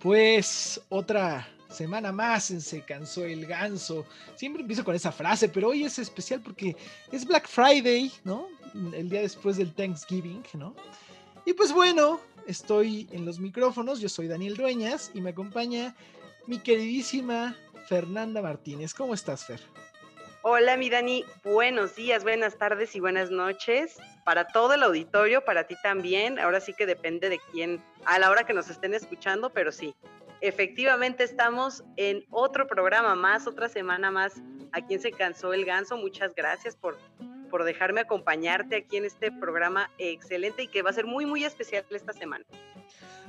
Pues otra semana más en Se cansó el ganso. Siempre empiezo con esa frase, pero hoy es especial porque es Black Friday, ¿no? El día después del Thanksgiving, ¿no? Y pues bueno, estoy en los micrófonos, yo soy Daniel Dueñas y me acompaña mi queridísima Fernanda Martínez. ¿Cómo estás, Fer? Hola, mi Dani. Buenos días, buenas tardes y buenas noches para todo el auditorio, para ti también. Ahora sí que depende de quién, a la hora que nos estén escuchando, pero sí, efectivamente estamos en otro programa más, otra semana más. ¿A quién se cansó el ganso? Muchas gracias por, por dejarme acompañarte aquí en este programa excelente y que va a ser muy, muy especial esta semana.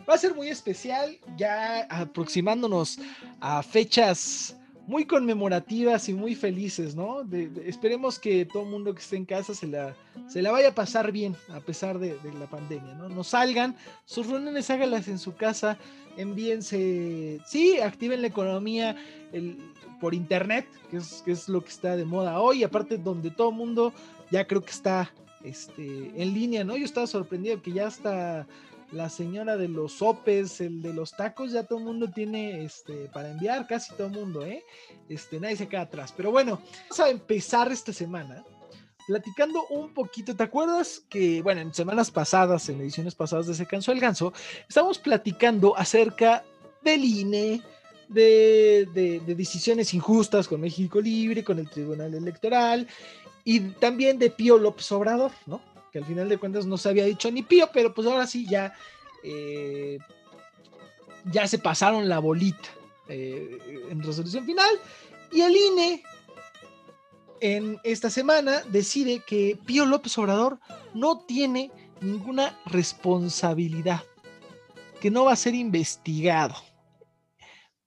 Va a ser muy especial, ya aproximándonos a fechas muy conmemorativas y muy felices, ¿no? esperemos que todo el mundo que esté en casa se la, se la vaya a pasar bien a pesar de, la pandemia, ¿no? No salgan, sus reuniones háganlas en su casa, envíense, sí, activen la economía por internet, que es, que es lo que está de moda hoy, aparte donde todo el mundo ya creo que está este, en línea, ¿no? Yo estaba sorprendido que ya está la señora de los sopes, el de los tacos, ya todo el mundo tiene este para enviar, casi todo el mundo, ¿eh? Este, nadie se queda atrás. Pero bueno, vamos a empezar esta semana platicando un poquito. ¿Te acuerdas que, bueno, en semanas pasadas, en ediciones pasadas de Se Cansó el Ganso, estábamos platicando acerca del INE, de, de, decisiones injustas con México Libre, con el Tribunal Electoral y también de Pío López Obrador, ¿no? Que al final de cuentas no se había dicho ni pío, pero pues ahora sí ya, eh, ya se pasaron la bolita eh, en resolución final. Y el INE en esta semana decide que Pío López Obrador no tiene ninguna responsabilidad, que no va a ser investigado.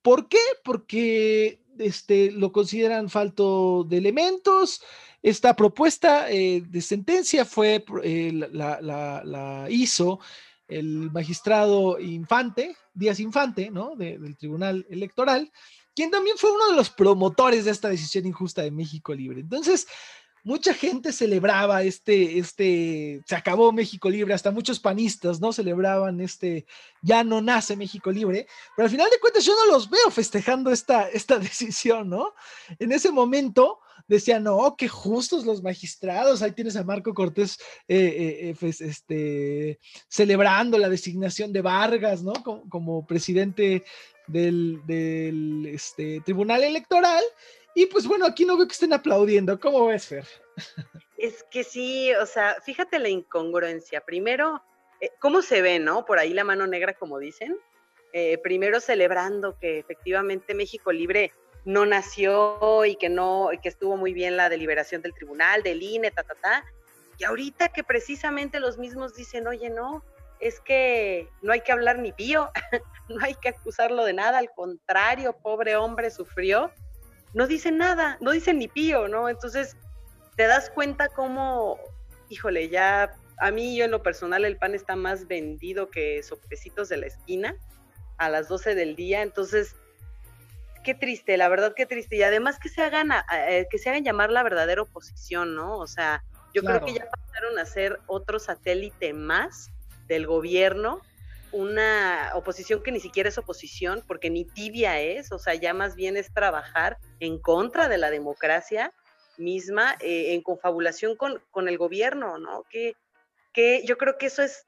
¿Por qué? Porque este, lo consideran falto de elementos, esta propuesta eh, de sentencia fue, eh, la, hizo el magistrado Infante, Díaz Infante, ¿no? del Tribunal Electoral, quien también fue uno de los promotores de esta decisión injusta de México Libre. Entonces, mucha gente celebraba este, este, se acabó México Libre, hasta muchos panistas, ¿no? Celebraban este, ya no nace México Libre, pero al final de cuentas yo no los veo festejando esta, esta decisión, ¿no? En ese momento decían, no, qué justos los magistrados, ahí tienes a Marco Cortés eh, eh, eh, pues, este, celebrando la designación de Vargas, ¿no? Como, presidente del, del este, Tribunal Electoral. Y pues bueno, aquí no veo que estén aplaudiendo. ¿Cómo ves, Fer? Es que sí, o sea, fíjate la incongruencia. Primero, eh, ¿cómo se ve, no? Por ahí la mano negra, como dicen. Eh, primero celebrando que efectivamente México Libre no nació y que no, que estuvo muy bien la deliberación del tribunal, del INE, ta, ta, ta. Y ahorita que precisamente los mismos dicen, oye, no, es que no hay que hablar ni pío, no hay que acusarlo de nada, al contrario, pobre hombre sufrió no dicen nada, no dicen ni pío, ¿no? Entonces te das cuenta cómo, híjole, ya a mí yo en lo personal el pan está más vendido que sopecitos de la esquina a las 12 del día, entonces qué triste, la verdad qué triste y además que se hagan eh, que se hagan llamar la verdadera oposición, ¿no? O sea, yo creo que ya pasaron a ser otro satélite más del gobierno una oposición que ni siquiera es oposición, porque ni tibia es, o sea, ya más bien es trabajar en contra de la democracia misma, eh, en confabulación con, con, el gobierno, ¿no? Que, que yo creo que eso es,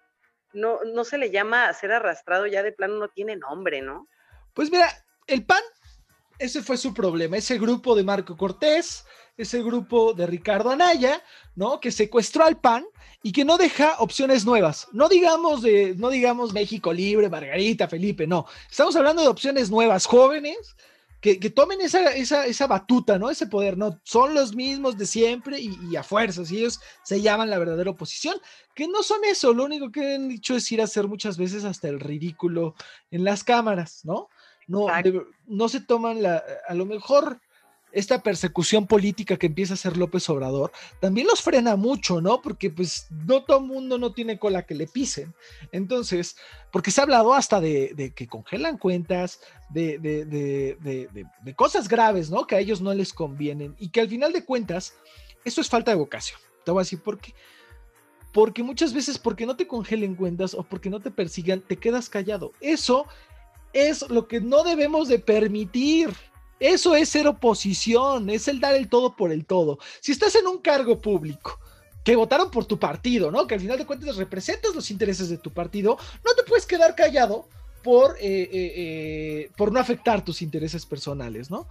no, no se le llama ser arrastrado, ya de plano no tiene nombre, ¿no? Pues mira, el PAN, ese fue su problema, ese grupo de Marco Cortés, ese grupo de Ricardo Anaya, ¿no? Que secuestró al PAN y que no deja opciones nuevas. No digamos de, no digamos México Libre, Margarita, Felipe, no. Estamos hablando de opciones nuevas, jóvenes, que, tomen esa, esa, batuta, ¿no? Ese poder, ¿no? Son los mismos de siempre y, a fuerzas, y ellos se llaman la verdadera oposición, que no son eso, lo único que han dicho es ir a hacer muchas veces hasta el ridículo en las cámaras, ¿no? No, no se toman la, a lo mejor esta persecución política que empieza a hacer López Obrador, también los frena mucho, ¿no? Porque pues no todo el mundo no tiene cola que le pisen. Entonces, porque se ha hablado hasta de, que congelan cuentas, de, de, cosas graves, ¿no? Que a ellos no les convienen y que al final de cuentas, eso es falta de vocación. Te voy a decir por qué. Porque muchas veces, porque no te congelen cuentas o porque no te persigan, te quedas callado. Eso es lo que no debemos de permitir. Eso es ser oposición, es el dar el todo por el todo. Si estás en un cargo público, que votaron por tu partido, ¿no? Que al final de cuentas representas los intereses de tu partido, no te puedes quedar callado por, eh, eh, eh, por no afectar tus intereses personales, ¿no?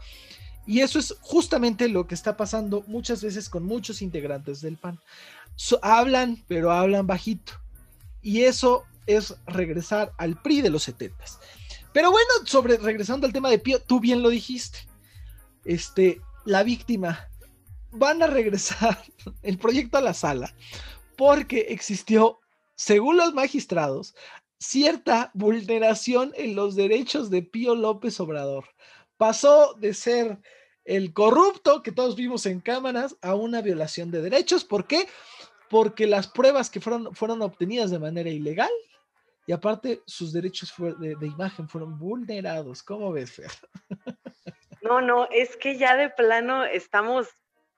Y eso es justamente lo que está pasando muchas veces con muchos integrantes del PAN. hablan, pero hablan bajito. Y eso es regresar al PRI de los 70. Pero bueno, sobre regresando al tema de Pío, tú bien lo dijiste. Este, la víctima van a regresar el proyecto a la sala porque existió, según los magistrados, cierta vulneración en los derechos de Pío López Obrador. Pasó de ser el corrupto que todos vimos en cámaras a una violación de derechos. ¿Por qué? Porque las pruebas que fueron, fueron obtenidas de manera ilegal y aparte sus derechos de, imagen fueron vulnerados. ¿Cómo ves, Fer? No, no, es que ya de plano estamos,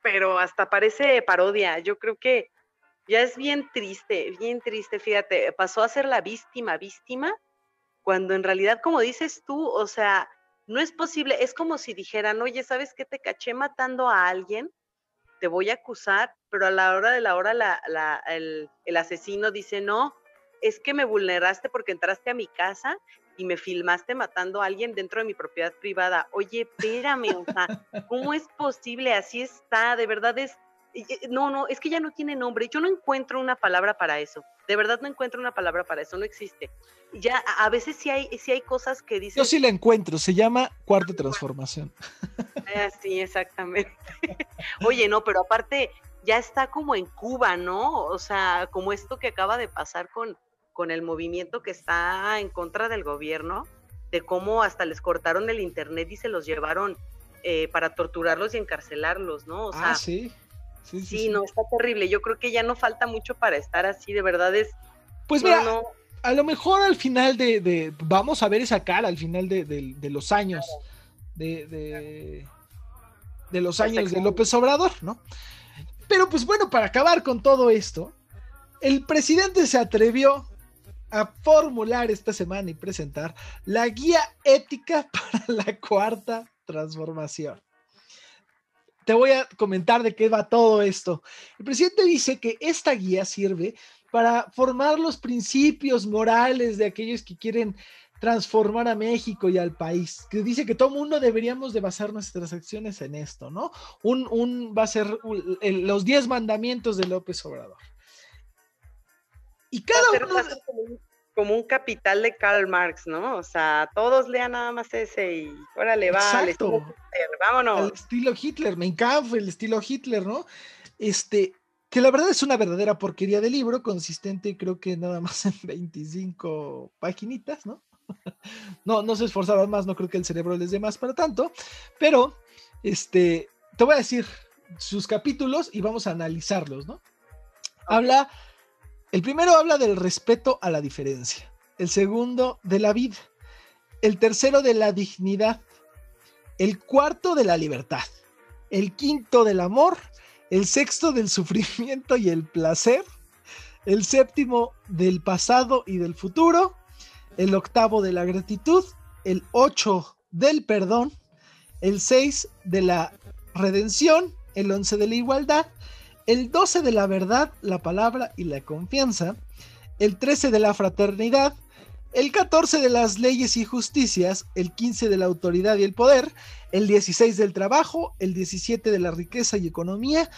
pero hasta parece parodia. Yo creo que ya es bien triste, bien triste, fíjate, pasó a ser la víctima, víctima, cuando en realidad, como dices tú, o sea, no es posible, es como si dijeran, oye, ¿sabes qué? Te caché matando a alguien, te voy a acusar, pero a la hora de la hora el, el asesino dice, no, es que me vulneraste porque entraste a mi casa y me filmaste matando a alguien dentro de mi propiedad privada. Oye, espérame, o sea, ¿cómo es posible? Así está, de verdad es, no, no, es que ya no tiene nombre. Yo no encuentro una palabra para eso. De verdad no encuentro una palabra para eso, no existe. Ya a veces sí hay, sí hay cosas que dicen. Yo sí la encuentro, se llama cuarta transformación. Ah, sí, exactamente. Oye, no, pero aparte ya está como en Cuba, ¿no? O sea, como esto que acaba de pasar con, con el movimiento que está en contra del gobierno, de cómo hasta les cortaron el internet y se los llevaron eh, para torturarlos y encarcelarlos, ¿no? O ah, sea, sí. Sí, sí, no, está terrible. Yo creo que ya no falta mucho para estar así, de verdad es. Pues mira, a lo mejor al final de, Vamos a ver esa cara al final de, los años. De, de, los años de López Obrador, ¿no? Pero pues bueno, para acabar con todo esto, el presidente se atrevió a formular esta semana y presentar la guía ética para la cuarta transformación. Te voy a comentar de qué va todo esto. El presidente dice que esta guía sirve para formar los principios morales de aquellos que quieren transformar a México y al país, que dice que todo mundo deberíamos de basar nuestras acciones en esto, ¿no? Un, un va a ser los diez mandamientos de López Obrador. Y cada uno... Como un, capital de Karl Marx, ¿no? O sea, todos lean nada más ese y órale, va, Exacto. vámonos. Al estilo Hitler, me encanta el estilo Hitler, ¿no? Este, que la verdad es una verdadera porquería de libro, consistente creo que nada más en 25 paginitas, ¿no? no, no se esforzaron más, no creo que el cerebro les dé más para tanto, pero este, te voy a decir sus capítulos y vamos a analizarlos, ¿no? Habla el primero habla del respeto a la diferencia, el segundo de la vida, el tercero de la dignidad, el cuarto de la libertad, el quinto del amor, el sexto del sufrimiento y el placer, el séptimo del pasado y del futuro, el octavo de la gratitud, el ocho del perdón, el seis de la redención, el once de la igualdad, el 12 de la verdad, la palabra y la confianza, el 13 de la fraternidad, el 14 de las leyes y justicias, el 15 de la autoridad y el poder, el 16 del trabajo, el 17 de la riqueza y economía,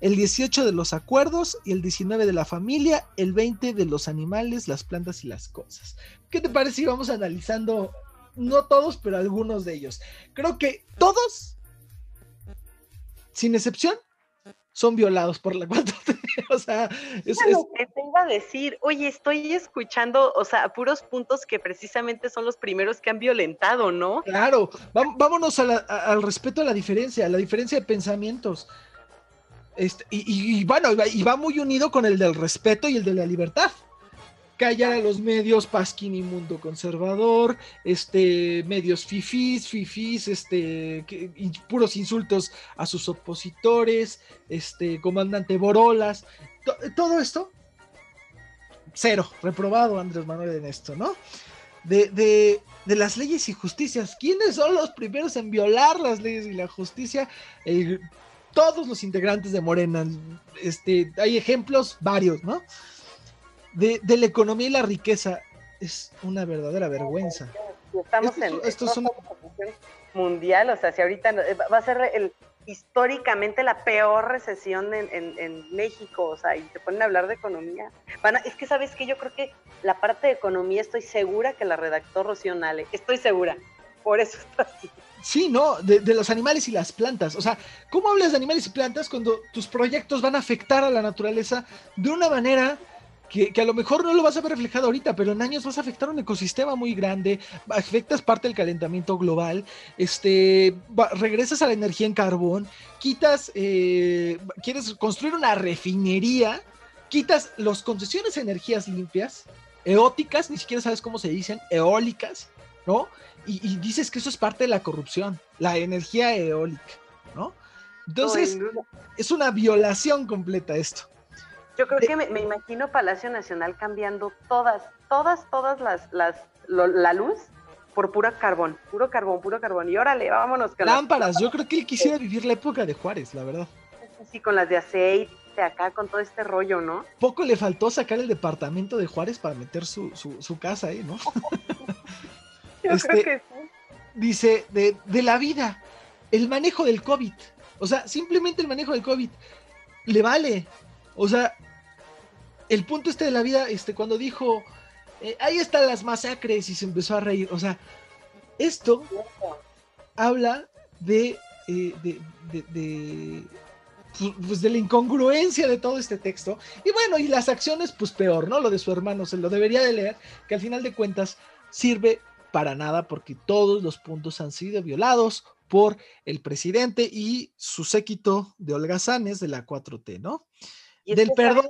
el 18 de los acuerdos y el 19 de la familia, el 20 de los animales, las plantas y las cosas. ¿Qué te parece si vamos analizando, no todos, pero algunos de ellos? Creo que todos, sin excepción, son violados por la 4 o sea, es, lo que te iba a decir, oye, estoy escuchando, o sea, puros puntos que precisamente son los primeros que han violentado, ¿no? Claro, vámonos al respeto a la diferencia, a la diferencia de pensamientos. Este, y, y, bueno, y va muy unido con el del respeto y el de la libertad callar a los medios Pasquín y Mundo Conservador, este, medios fifís, fifís, este, puros insultos a sus opositores, este, comandante Borolas, todo esto, cero, reprobado Andrés Manuel en esto, ¿no? de, las leyes y justicias. ¿Quiénes son los primeros en violar las leyes y la justicia? todos los integrantes de Morena. Este, hay ejemplos varios, ¿no? De, la economía y la riqueza. Es una verdadera vergüenza. Estamos en esto es mundial, o sea, si ahorita va a ser el, históricamente la peor recesión en, México, o sea, y se ponen a hablar de economía. es que, ¿sabes que Yo creo que la parte de economía estoy segura que la redactó Rocío Nale, estoy segura, por eso está así. Sí, ¿no? De, de, los animales y las plantas. O sea, ¿cómo hablas de animales y plantas cuando tus proyectos van a afectar a la naturaleza de una manera que, a lo mejor no lo vas a ver reflejado ahorita, pero en años vas a afectar un ecosistema muy grande, afectas parte del calentamiento global, este, regresas a la energía en carbón, quitas, eh, quieres construir una refinería, quitas las concesiones de energías limpias, eóticas, ni siquiera sabes cómo se dicen, eólicas, ¿no? Y, y dices que eso es parte de la corrupción, la energía eólica, ¿no? Entonces, es una violación completa esto. Yo creo que me, imagino Palacio Nacional cambiando todas, todas, todas las, las la luz por pura carbón, puro carbón, puro carbón. Y órale, vámonos. Con lámparas, yo creo que él quisiera vivir la época de Juárez, la verdad. Sí, con las de aceite, acá, con todo este rollo, ¿no? Poco le faltó sacar el departamento de Juárez para meter su, su, casa ahí, ¿no? yo creo este, que sí. Dice, de, de la vida, el manejo del COVID. O sea, simplemente el manejo del COVID le vale. O sea, el punto este de la vida, este, cuando dijo, eh, ahí están las masacres y se empezó a reír, o sea, esto habla de, eh, de, de, pues, de la incongruencia de todo este texto. Y bueno, y las acciones, pues peor, ¿no? Lo de su hermano, se lo debería de leer, que al final de cuentas sirve para nada porque todos los puntos han sido violados por el presidente y su séquito de holgazanes de la 4T, ¿no? Del perdón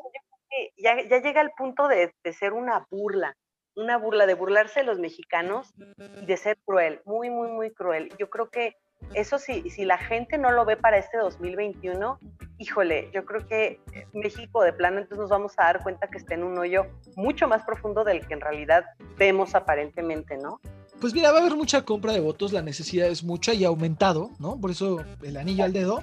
ya, ya llega el punto de, ser una burla, una burla, de burlarse de los mexicanos y de ser cruel, muy, muy, muy cruel. Yo creo que eso si, si la gente no lo ve para este 2021, híjole, yo creo que México de plano entonces nos vamos a dar cuenta que está en un hoyo mucho más profundo del que en realidad vemos aparentemente, ¿no? Pues mira, va a haber mucha compra de votos, la necesidad es mucha y ha aumentado, ¿no? Por eso el anillo al dedo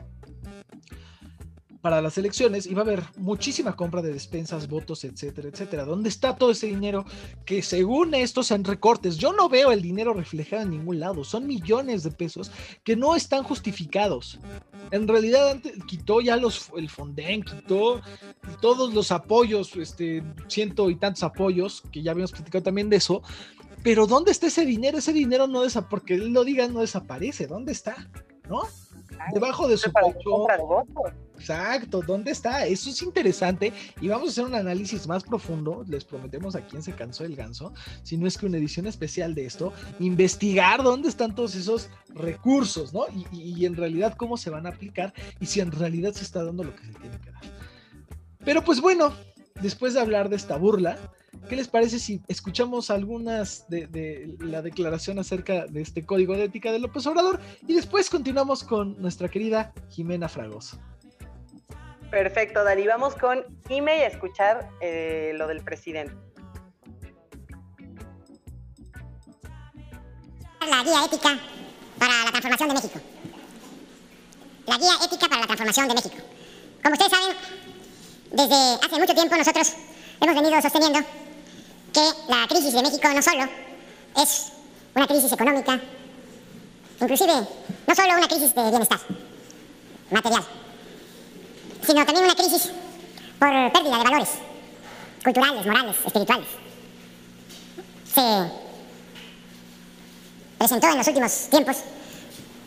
para las elecciones y va a haber muchísima compra de despensas, votos, etcétera, etcétera. ¿Dónde está todo ese dinero que según estos sean recortes? Yo no veo el dinero reflejado en ningún lado. Son millones de pesos que no están justificados. En realidad antes, quitó ya los el Fonden, quitó todos los apoyos, este ciento y tantos apoyos que ya habíamos platicado también de eso. Pero ¿dónde está ese dinero? Ese dinero no desaparece, porque él lo diga, no desaparece. ¿Dónde está? ¿No? Debajo de su pecho. Exacto, ¿dónde está? Eso es interesante y vamos a hacer un análisis más profundo, les prometemos a quien se cansó el ganso, si no es que una edición especial de esto, investigar dónde están todos esos recursos, ¿no? Y, en realidad cómo se van a aplicar y si en realidad se está dando lo que se tiene que dar. Pero pues bueno, después de hablar de esta burla, ¿qué les parece si escuchamos algunas de, de, la declaración acerca de este código de ética de López Obrador y después continuamos con nuestra querida Jimena Fragoso? Perfecto, Dani. Vamos con Ime y a escuchar eh, lo del presidente. La guía ética para la transformación de México. La guía ética para la transformación de México. Como ustedes saben, desde hace mucho tiempo nosotros hemos venido sosteniendo que la crisis de México no solo es una crisis económica, inclusive no solo una crisis de bienestar material, sino también una crisis por pérdida de valores culturales, morales, espirituales. Se presentó en los últimos tiempos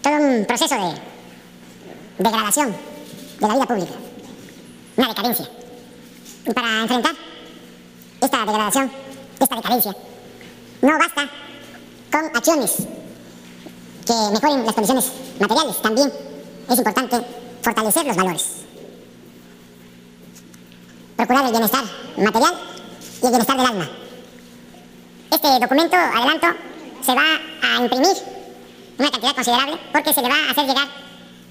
todo un proceso de degradación de la vida pública, una decadencia. Y para enfrentar esta degradación, esta decadencia, no basta con acciones que mejoren las condiciones materiales, también es importante fortalecer los valores procurar el bienestar material y el bienestar del alma. Este documento, adelanto, se va a imprimir una cantidad considerable porque se le va a hacer llegar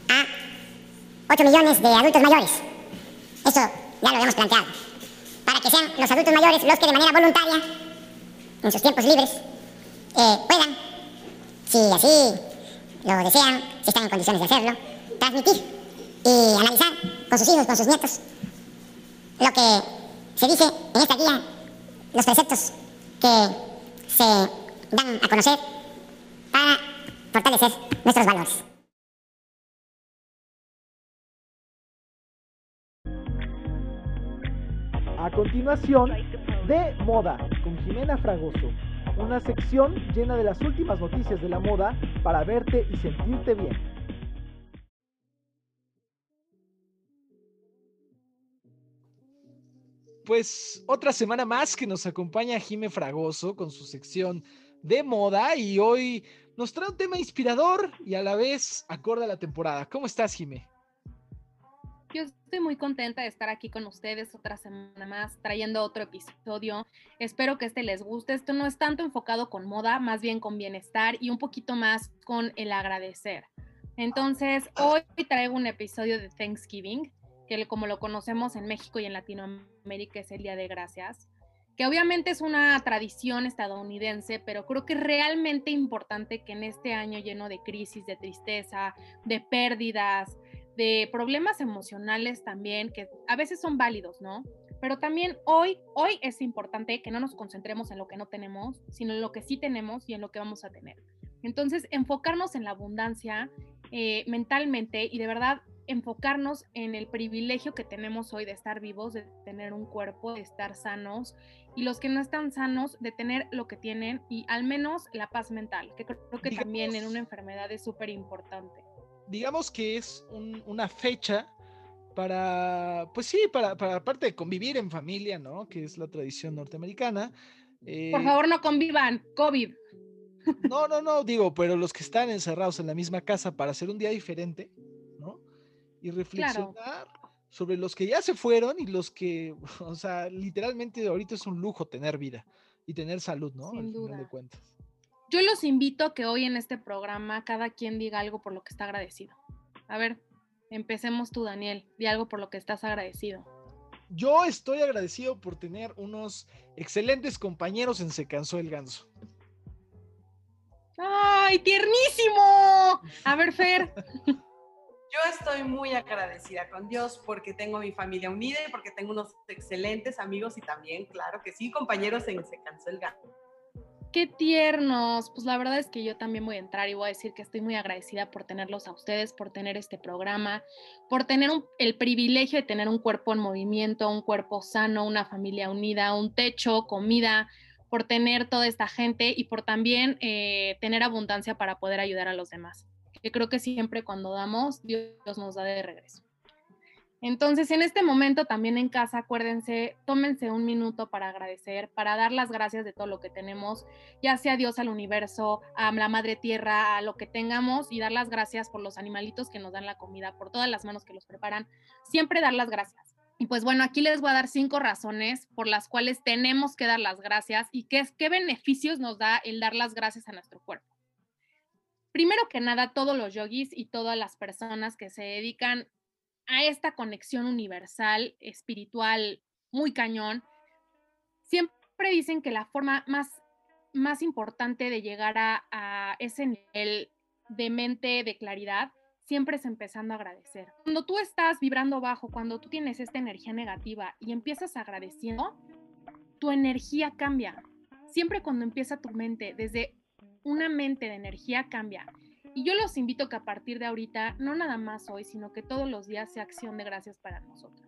a 8 millones de adultos mayores. Eso ya lo habíamos planteado. Para que sean los adultos mayores los que de manera voluntaria, en sus tiempos libres, eh, puedan, si así lo desean, si están en condiciones de hacerlo, transmitir y analizar con sus hijos, con sus nietos, lo que se dice en esta guía, los preceptos que se dan a conocer para fortalecer nuestros valores. A continuación, de moda con Jimena Fragoso, una sección llena de las últimas noticias de la moda para verte y sentirte bien. Pues otra semana más que nos acompaña Jime Fragoso con su sección de moda y hoy nos trae un tema inspirador y a la vez acorde a la temporada. ¿Cómo estás, Jime? Yo estoy muy contenta de estar aquí con ustedes otra semana más, trayendo otro episodio. Espero que este les guste. Esto no es tanto enfocado con moda, más bien con bienestar y un poquito más con el agradecer. Entonces, hoy traigo un episodio de Thanksgiving, que como lo conocemos en México y en Latinoamérica es el Día de Gracias, que obviamente es una tradición estadounidense, pero creo que es realmente importante que en este año lleno de crisis, de tristeza, de pérdidas, de problemas emocionales también, que a veces son válidos, ¿no? Pero también hoy, hoy es importante que no nos concentremos en lo que no tenemos, sino en lo que sí tenemos y en lo que vamos a tener. Entonces, enfocarnos en la abundancia eh, mentalmente y de verdad enfocarnos en el privilegio que tenemos hoy de estar vivos, de tener un cuerpo, de estar sanos y los que no están sanos de tener lo que tienen y al menos la paz mental, que creo que también en una enfermedad es súper importante digamos que es una fecha para, pues sí, para, para aparte de convivir en familia, ¿no? Que es la tradición norteamericana. Por eh favor, no convivan, COVID. No, no, no, digo, pero los que están encerrados en la misma casa para hacer un día diferente. Y reflexionar sobre los que ya se fueron y los que, o sea, literalmente ahorita es un lujo tener vida y tener salud, ¿no? Sin Al duda. de cuentas. Yo los invito a que hoy en este programa cada quien diga algo por lo que está agradecido. A ver, empecemos tú, Daniel. Di algo por lo que estás agradecido. Yo estoy agradecido por tener unos excelentes compañeros en Se Cansó el Ganso. ¡Ay, tiernísimo! A ver, Fer. Yo estoy muy agradecida con Dios porque tengo mi familia unida y porque tengo unos excelentes amigos y también, claro que sí, compañeros en Se Cansó el Ganso qué tiernos. Pues la verdad es que yo también voy a entrar y voy a decir que estoy muy agradecida por tenerlos a ustedes, por tener este programa, por tener el privilegio de tener un cuerpo en movimiento, un cuerpo sano, una familia unida, un techo, comida, por tener toda esta gente y por también eh, tener abundancia para poder ayudar a los demás. Que creo que siempre cuando damos, Dios nos da de regreso. Entonces, en este momento también en casa, acuérdense, tómense un minuto para agradecer, para dar las gracias de todo lo que tenemos, ya sea Dios al universo, a la madre tierra, a lo que tengamos y dar las gracias por los animalitos que nos dan la comida, por todas las manos que los preparan, siempre dar las gracias. Y pues bueno, aquí les voy a dar cinco razones por las cuales tenemos que dar las gracias y qué, qué beneficios nos da el dar las gracias a nuestro cuerpo. Primero que nada, todos los yogis y todas las personas que se dedican a esta conexión universal, espiritual, muy cañón, siempre dicen que la forma más, más importante de llegar a, a ese nivel de mente, de claridad, siempre es empezando a agradecer. Cuando tú estás vibrando bajo, cuando tú tienes esta energía negativa y empiezas agradeciendo, tu energía cambia. Siempre cuando empieza tu mente, desde una mente de energía cambia y yo los invito que a partir de ahorita, no nada más hoy, sino que todos los días sea acción de gracias para nosotros.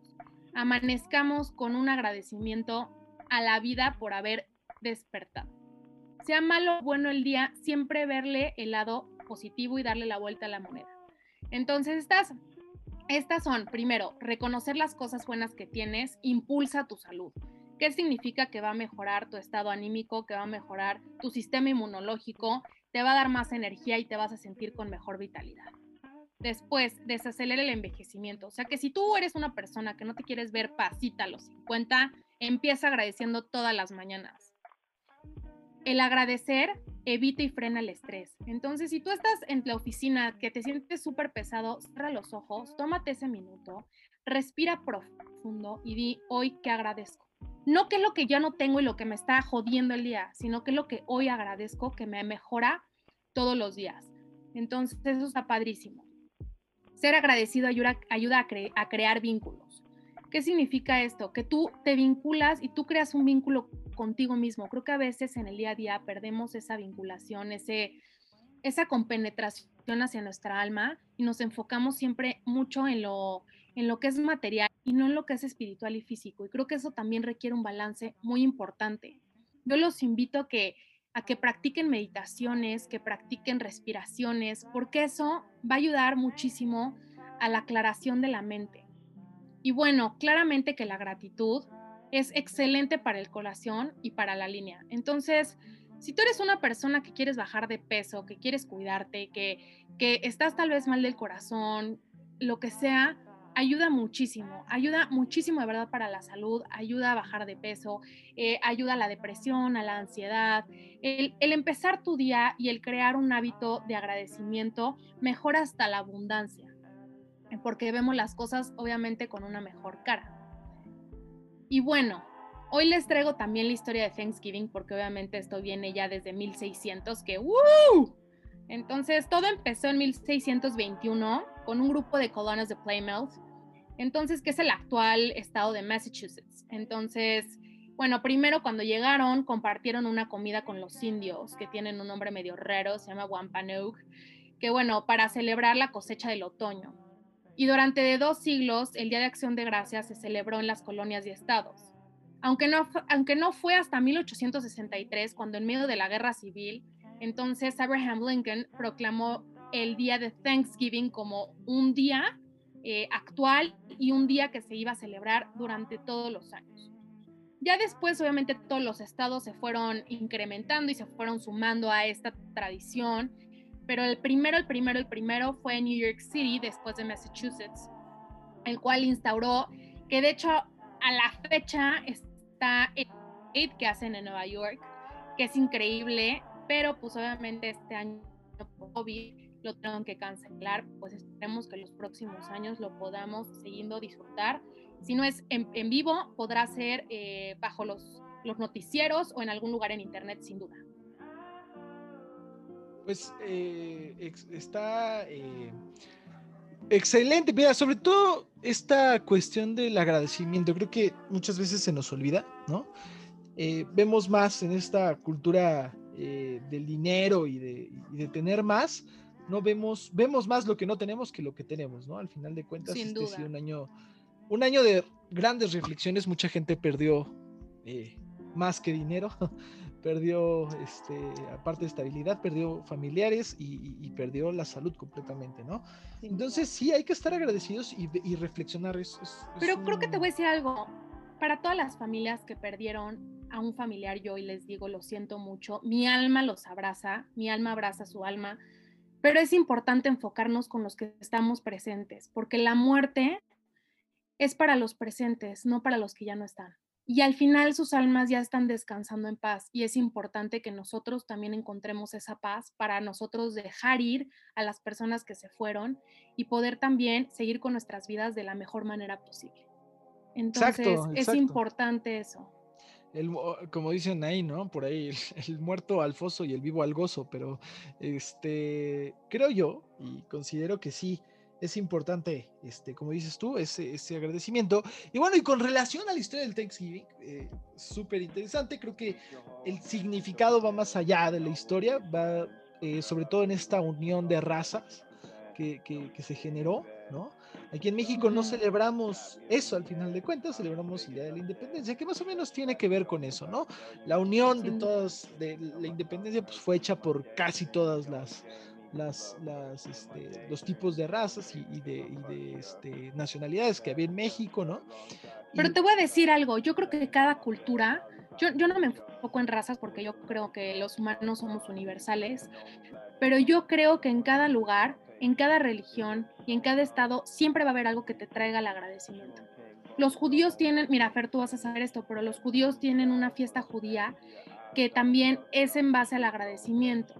Amanezcamos con un agradecimiento a la vida por haber despertado. Sea malo o bueno el día, siempre verle el lado positivo y darle la vuelta a la moneda. Entonces, estas, estas son, primero, reconocer las cosas buenas que tienes, impulsa tu salud. ¿Qué significa que va a mejorar tu estado anímico, que va a mejorar tu sistema inmunológico, te va a dar más energía y te vas a sentir con mejor vitalidad. Después, desacelera el envejecimiento. O sea que si tú eres una persona que no te quieres ver pasita a los 50, empieza agradeciendo todas las mañanas. El agradecer evita y frena el estrés. Entonces, si tú estás en la oficina que te sientes súper pesado, cierra los ojos, tómate ese minuto, respira profundo y di hoy que agradezco. No qué es lo que ya no tengo y lo que me está jodiendo el día, sino qué es lo que hoy agradezco que me mejora todos los días. Entonces, eso está padrísimo. Ser agradecido ayuda, ayuda a, a crear vínculos. ¿Qué significa esto? Que tú te vinculas y tú creas un vínculo contigo mismo. Creo que a veces en el día a día perdemos esa vinculación, ese, esa compenetración hacia nuestra alma y nos enfocamos siempre mucho en lo, en lo que es material y no en lo que es espiritual y físico. Y creo que eso también requiere un balance muy importante. Yo los invito a que, a que practiquen meditaciones, que practiquen respiraciones, porque eso va a ayudar muchísimo a la aclaración de la mente. Y bueno, claramente que la gratitud es excelente para el corazón y para la línea. Entonces, si tú eres una persona que quieres bajar de peso, que quieres cuidarte, que, que estás tal vez mal del corazón, lo que sea, ayuda muchísimo, ayuda muchísimo de verdad para la salud, ayuda a bajar de peso, eh, ayuda a la depresión, a la ansiedad. El, el, empezar tu día y el crear un hábito de agradecimiento mejora hasta la abundancia, porque vemos las cosas obviamente con una mejor cara. Y bueno, Hoy les traigo también la historia de Thanksgiving porque obviamente esto viene ya desde 1600 que. Entonces todo empezó en 1621 con un grupo de colonos de Plymouth, entonces que es el actual estado de Massachusetts. Entonces, bueno, primero cuando llegaron compartieron una comida con los indios que tienen un nombre medio raro, se llama Wampanoag, que bueno, para celebrar la cosecha del otoño. Y durante dos siglos el Día de Acción de Gracias se celebró en las colonias y estados aunque no, aunque no fue hasta 1863, cuando en medio de la guerra civil, entonces Abraham Lincoln proclamó el día de Thanksgiving como un día eh, actual y un día que se iba a celebrar durante todos los años. Ya después, obviamente, todos los estados se fueron incrementando y se fueron sumando a esta tradición, pero el primero, el primero, el primero fue New York City, después de Massachusetts, el cual instauró que de hecho a la fecha está el que hacen en Nueva York, que es increíble, pero pues obviamente este año COVID lo tengo que cancelar, pues esperemos que los próximos años lo podamos siguiendo disfrutar. Si no es en, en vivo, podrá ser eh, bajo los, los noticieros o en algún lugar en internet, sin duda. Pues eh, está eh, Excelente, mira, sobre todo esta cuestión del agradecimiento, creo que muchas veces se nos olvida, ¿no? Eh, vemos más en esta cultura eh, del dinero y de, tener más, no vemos, vemos más lo que no tenemos que lo que tenemos, ¿no? Al final de cuentas, Sin este duda. ha sido un año, un año de grandes reflexiones, mucha gente perdió eh, más que dinero, perdió, este, aparte de estabilidad, perdió familiares y, y, perdió la salud completamente, ¿no? Entonces sí, hay que estar agradecidos y, y reflexionar. Es, es, Pero es creo que te voy a decir algo. Para todas las familias que perdieron a un familiar, yo hoy les digo, lo siento mucho, mi alma los abraza, mi alma abraza su alma, pero es importante enfocarnos con los que estamos presentes, porque la muerte es para los presentes, no para los que ya no están. Y al final sus almas ya están descansando en paz y es importante que nosotros también encontremos esa paz para nosotros dejar ir a las personas que se fueron y poder también seguir con nuestras vidas de la mejor manera posible. Entonces Exacto, es importante eso. El mo- como dicen ahí, ¿no? Por ahí, el, muerto al foso y el vivo al gozo, pero este, creo yo y considero que sí, es importante, este, como dices tú, ese, ese agradecimiento. Y bueno, y con relación a la historia del Thanksgiving, eh, súper interesante, creo que el significado va más allá de la historia, va eh, sobre todo en esta unión de razas que- que se generó, ¿no? Aquí en México no celebramos eso al final de cuentas, celebramos el Día de la Independencia, que más o menos tiene que ver con eso, ¿no? La unión de todas, de la independencia, pues fue hecha por casi todas las, las, las, este, los tipos de razas y, y de, y de, este, nacionalidades que había en México, ¿no? Pero Y- te voy a decir algo, yo creo que cada cultura, yo, yo no me enfoco en razas porque yo creo que los humanos somos universales, pero yo creo que en cada lugar, en cada religión y en cada estado siempre va a haber algo que te traiga el agradecimiento. Los judíos tienen, mira, Fer, tú vas a saber esto, pero los judíos tienen una fiesta judía que también es en base al agradecimiento.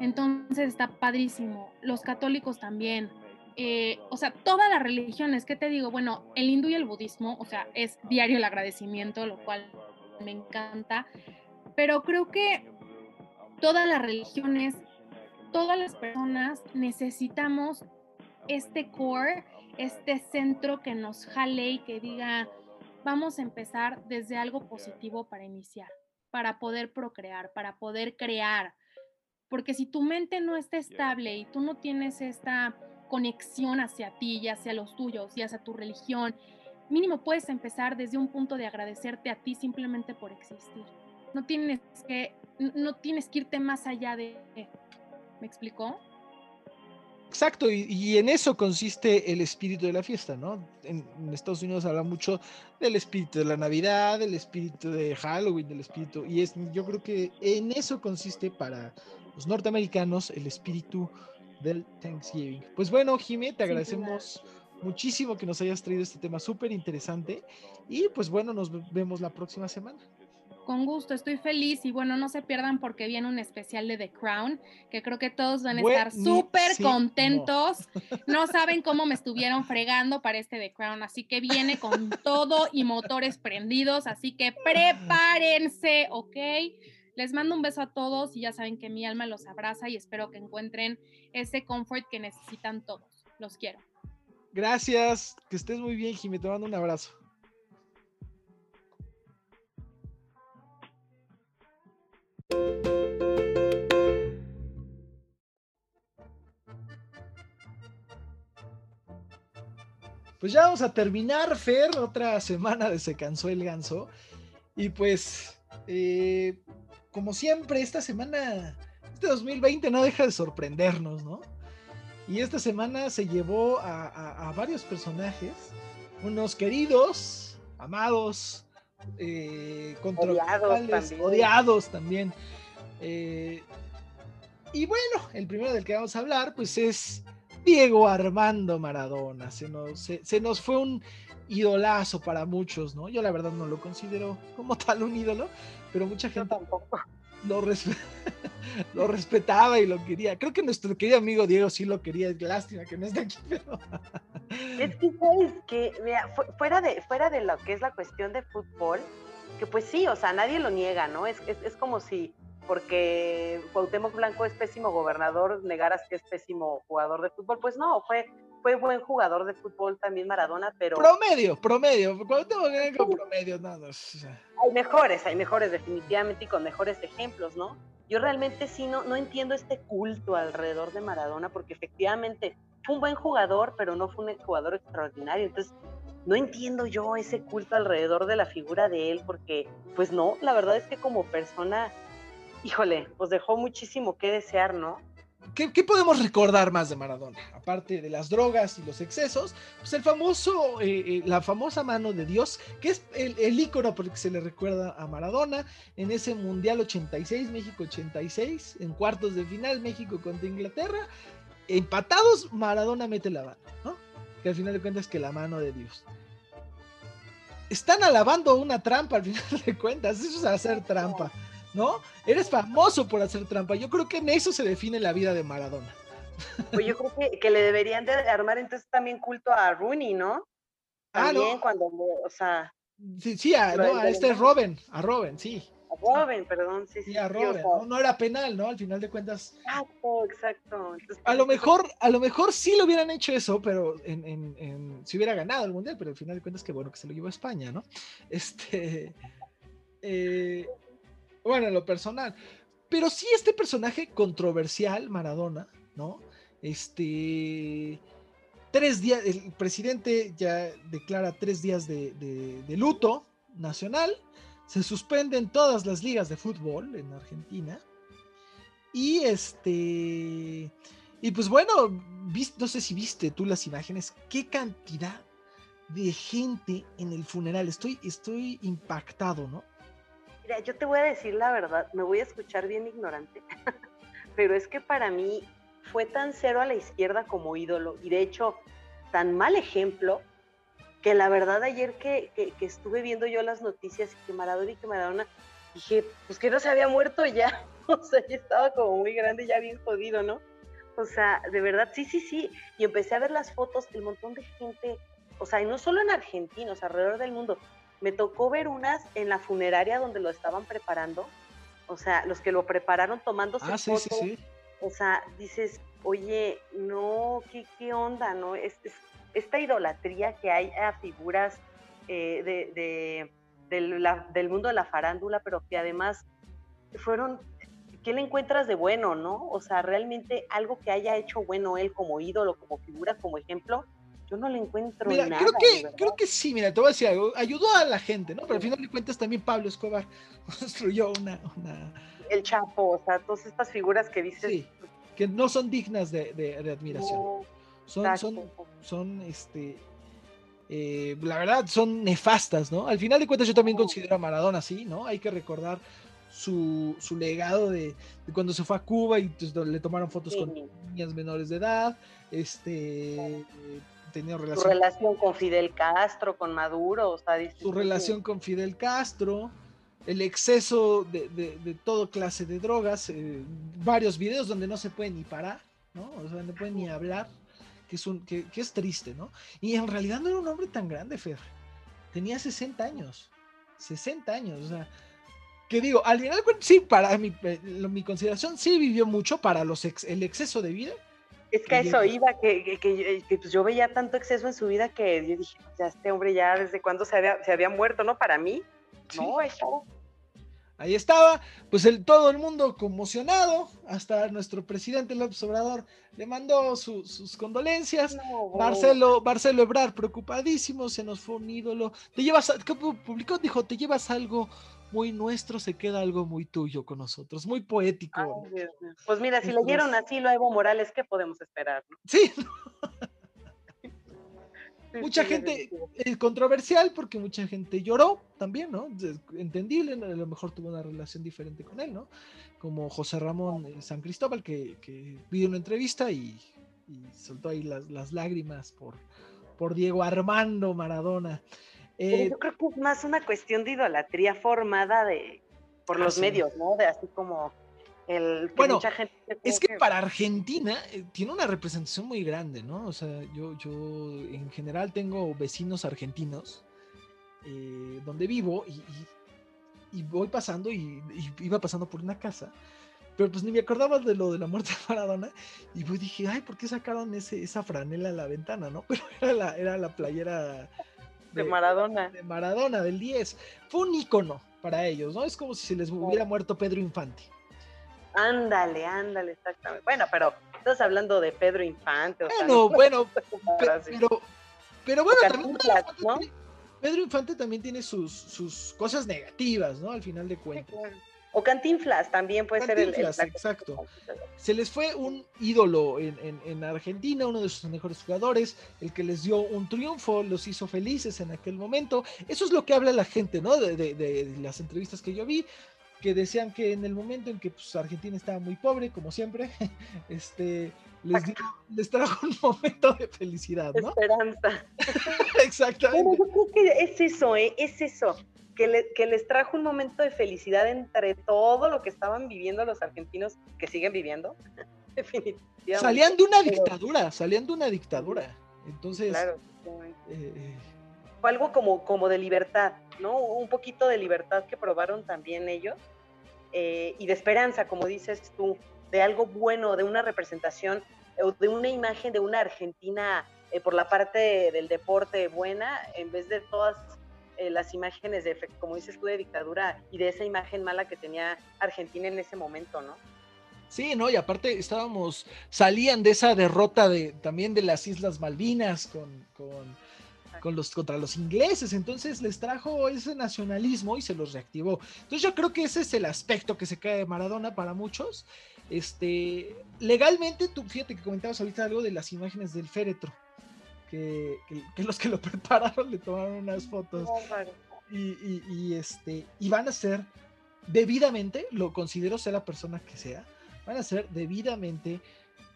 Entonces está padrísimo. Los católicos también. eh, o sea, todas las religiones, ¿qué te digo? Bueno, el hindú y el budismo, o sea, es diario el agradecimiento, lo cual me encanta, pero creo que todas las religiones, todas las personas necesitamos este core, este centro que nos jale y que diga, vamos a empezar desde algo positivo para iniciar, para poder procrear, para poder crear. Porque si tu mente no está estable y tú no tienes esta conexión hacia ti y hacia los tuyos y hacia tu religión, mínimo puedes empezar desde un punto de agradecerte a ti simplemente por existir. No tienes que, no tienes que irte más allá de... ¿Me explicó? Exacto, y, en eso consiste el espíritu de la fiesta, ¿no? En, Estados Unidos habla mucho del espíritu de la Navidad, del espíritu de Halloween, del espíritu, y es, yo creo que en eso consiste para los norteamericanos el espíritu del Thanksgiving. Pues bueno, Jimé, te agradecemos muchísimo que nos hayas traído este tema súper interesante, y pues bueno, nos vemos la próxima semana. Con gusto, estoy feliz y bueno, no se pierdan porque viene un especial de The Crown, que creo que todos van a estar súper contentos. No saben cómo me estuvieron fregando para este The Crown, así que viene con todo y motores prendidos, así que prepárense, ¿ok? Les mando un beso a todos y ya saben que mi alma los abraza y espero que encuentren ese comfort que necesitan todos. Los quiero. Gracias, que estés muy bien, Jimmy, te mando un abrazo. Pues ya vamos a terminar, Fer, otra semana de Se cansó el ganso. Y pues, eh, como siempre, esta semana, este 2020 no deja de sorprendernos, ¿no? Y esta semana se llevó a, varios personajes, unos queridos, amados, eh, odiados también. Eh, y bueno, el primero del que vamos a hablar, pues es Diego Armando Maradona. Se nos, se, nos fue un idolazo para muchos, ¿no? Yo la verdad no lo considero como tal un ídolo, pero mucha gente lo, respetaba y lo quería. Creo que nuestro querido amigo Diego sí lo quería, es lástima que no esté aquí, pero... Es que, ¿sabes que Mira, fuera de, fuera de lo que es la cuestión de fútbol, que pues sí, o sea, nadie lo niega, ¿no? Es, es, es como si porque Cuauhtémoc Blanco es pésimo gobernador, negaras que es pésimo jugador de fútbol. Pues no, fue, fue buen jugador de fútbol también Maradona, pero... Promedio, promedio, Cuauhtémoc Blanco promedio, nada. Hay mejores, hay mejores definitivamente y con mejores ejemplos, ¿no? Yo realmente sí no, no entiendo este culto alrededor de Maradona porque efectivamente fue un buen jugador, pero no fue un jugador extraordinario. Entonces, no entiendo yo ese culto alrededor de la figura de él porque, pues no, la verdad es que como persona híjole, pues dejó muchísimo que desear, ¿no? ¿Qué, podemos recordar más de Maradona? Aparte de las drogas y los excesos, pues el famoso, eh, eh, la famosa mano de Dios, que es el, el ícono por el que se le recuerda a Maradona en ese Mundial 86, México 86, en cuartos de final, México contra Inglaterra. Empatados, Maradona mete la mano, ¿no? Que al final de cuentas es que la mano de Dios. Están alabando una trampa al final de cuentas, eso es hacer trampa. ¿No? Eres famoso por hacer trampa. Yo creo que en eso se define la vida de Maradona. Pues yo creo que, le deberían de armar entonces también culto a Rooney, ¿no? Ah, también cuando, o sea... Sí, sí, a, este es Robin, a Robin, sí. A Robin, perdón, sí, sí. a Robin, no, era penal, ¿no? Al final de cuentas. Exacto, exacto. a lo mejor, a lo mejor sí lo hubieran hecho eso, pero en, en, en, si hubiera ganado el mundial, pero al final de cuentas que bueno que se lo llevó a España, ¿no? Este, eh, bueno, en lo personal. Pero sí, este personaje controversial, Maradona, ¿no? Este. Tres días, el presidente ya declara tres días de, luto nacional. Se suspenden todas las ligas de fútbol en Argentina. Y este. Y pues bueno, no sé si viste tú las imágenes, qué cantidad de gente en el funeral. Estoy, estoy impactado, ¿no? Mira, yo te voy a decir la verdad, me voy a escuchar bien ignorante, pero es que para mí fue tan cero a la izquierda como ídolo y de hecho tan mal ejemplo que la verdad ayer que, estuve viendo yo las noticias y que Maradona y que Maradona, dije, pues que no se había muerto ya, o sea, ya estaba como muy grande, ya bien jodido, ¿no? O sea, de verdad, sí, sí, sí. Y empecé a ver las fotos, el montón de gente, o sea, y no solo en sea, alrededor del mundo. Me tocó ver unas en la funeraria donde lo estaban preparando. O sea, los que lo prepararon tomándose Ah, sí, fotos. sí, sí. O sea, dices, oye, no, ¿qué, qué onda, no? Es, es- esta idolatría que hay a figuras eh, de, de- del, la- del mundo de la farándula, pero que además fueron, ¿qué le encuentras de bueno, no? O sea, realmente algo que haya hecho bueno él como ídolo, como figura, como ejemplo, yo no le encuentro Mira, nada. creo que, verdad. creo que sí, mira, te voy a decir algo. Ayudó a la gente, ¿no? Pero al final de cuentas también Pablo Escobar construyó una, una El Chapo, o sea, todas estas figuras que dices. sí, que no son dignas de, de- de admiración. no, Son, son, son, este, eh, la verdad, son nefastas, ¿no? Al final de cuentas yo también considero a Maradona así, ¿no? Hay que recordar su, su legado de, de cuando se fue a Cuba y pues, le tomaron fotos con niñas menores de edad, este, eh, tenía Su relación relación con Fidel Castro, con Maduro, o sea, su relación con Fidel Castro, el exceso de, de- de todo clase de drogas, eh, varios videos donde no se puede ni parar, ¿no? O sea, no puede ni hablar, que es, un, que, que es triste, ¿no? Y en realidad no era un hombre tan grande, Fer. Tenía 60 años. 60 años, o sea. Que digo, al final, sí, para mi, eh, mi consideración, sí vivió mucho para los ex- el exceso de vida. Es que a eso llega. iba, que, que- que- que, pues yo veía tanto exceso en su vida que yo dije, ya este hombre ya desde cuándo se había, se había muerto, ¿no? Para mí, Sí. no, estaba Ahí estaba, pues el, todo el mundo conmocionado, hasta nuestro presidente López Obrador le mandó su- sus condolencias. no, Marcelo, Marcelo Ebrar preocupadísimo, se nos fue un ídolo. Te llevas, ¿qué pu- publicó? Dijo, te llevas algo muy nuestro, se queda algo muy tuyo con nosotros, muy poético. Ay, Dios mío. Pues mira, si Entonces- leyeron así lo a Evo Morales, ¿qué podemos esperar? no? Sí, Sí, mucha sí, gente, es controversial porque mucha gente lloró también, ¿no? Entendible, a lo mejor tuvo una relación diferente con él, ¿no? Como José Ramón eh, San Cristóbal, que, que pidió una entrevista y, y soltó ahí las, las lágrimas por, por Diego Armando Maradona. Pero Eh, yo creo que es más una cuestión de idolatría formada de por los medios, ¿no? De así como el que Bueno, mucha gente Es que para Argentina eh, tiene una representación muy grande, ¿no? O sea, yo, yo en general tengo vecinos argentinos eh, donde vivo y, y- y voy pasando y, y iba pasando por una casa, pero pues ni me acordaba de lo de la muerte de Maradona y pues dije, ay, ¿por qué sacaron ese, esa franela a la ventana, no? Pero era la, era la playera de Maradona. de Maradona, del 10. Fue un ícono para ellos, ¿no? Es como si se les hubiera muerto Pedro Infante. Ándale, ándale, exactamente. Bueno, pero estás hablando de Pedro Infante. O sea, Bueno, no bueno, pero, pero bueno, también Pedro Infante, ¿no? tiene, Pedro Infante también tiene sus, sus cosas negativas, ¿no? Al final de Sí, cuentas. claro. O Cantinflas también puede ser el, el exacto. Se les fue un ídolo en, en- en Argentina, uno de sus mejores jugadores, el que les dio un triunfo, los hizo felices en aquel momento. Eso es lo que habla la gente, ¿no? De, de- de las entrevistas que yo vi, que decían que en el momento en que pues, Argentina estaba muy pobre, como siempre, este, les, dio- les trajo un momento de felicidad, ¿no? Esperanza. Exactamente. Bueno, yo creo que es eso, ¿eh? es eso, que, le- que les trajo un momento de felicidad entre todo lo que estaban viviendo los argentinos, que siguen viviendo, definitivamente. Salían de una dictadura, salían de una dictadura. Entonces, Claro, efectivamente. eh, fue algo como, como de libertad, ¿no? Un poquito de libertad que probaron también ellos, eh, y de esperanza, como dices tú, de algo bueno, de una representación, o de una imagen de una Argentina eh, por la parte del deporte buena, en vez de todas eh, las imágenes, de, como dices tú, de dictadura y de esa imagen mala que tenía Argentina en ese momento, ¿no? sí, ¿no? Y aparte estábamos, salían de esa derrota de también de las Islas Malvinas con, con, con los, contra los ingleses. Entonces les trajo ese nacionalismo y se los reactivó. Entonces yo creo que ese es el aspecto que se cae de Maradona para muchos. Este, legalmente, tú fíjate que comentabas ahorita algo de las imágenes del féretro. Que, que- que los que lo prepararon le tomaron unas fotos. y, y- y, este y van a ser debidamente, lo considero sea la persona que sea, van a ser debidamente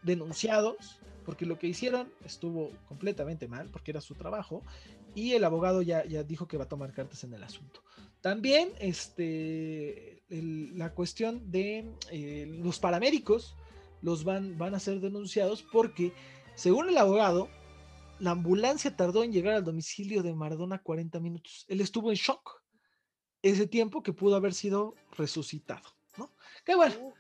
denunciados porque lo que hicieron estuvo completamente mal, porque era su trabajo, y el abogado ya, ya dijo que va a tomar cartas en el asunto. También este, el- la cuestión de eh, los paramédicos los van, van a ser denunciados porque, según el abogado, la ambulancia tardó en llegar al domicilio de Maradona 40 minutos. Él estuvo en shock ese tiempo que pudo haber sido resucitado, ¿no? Que bueno,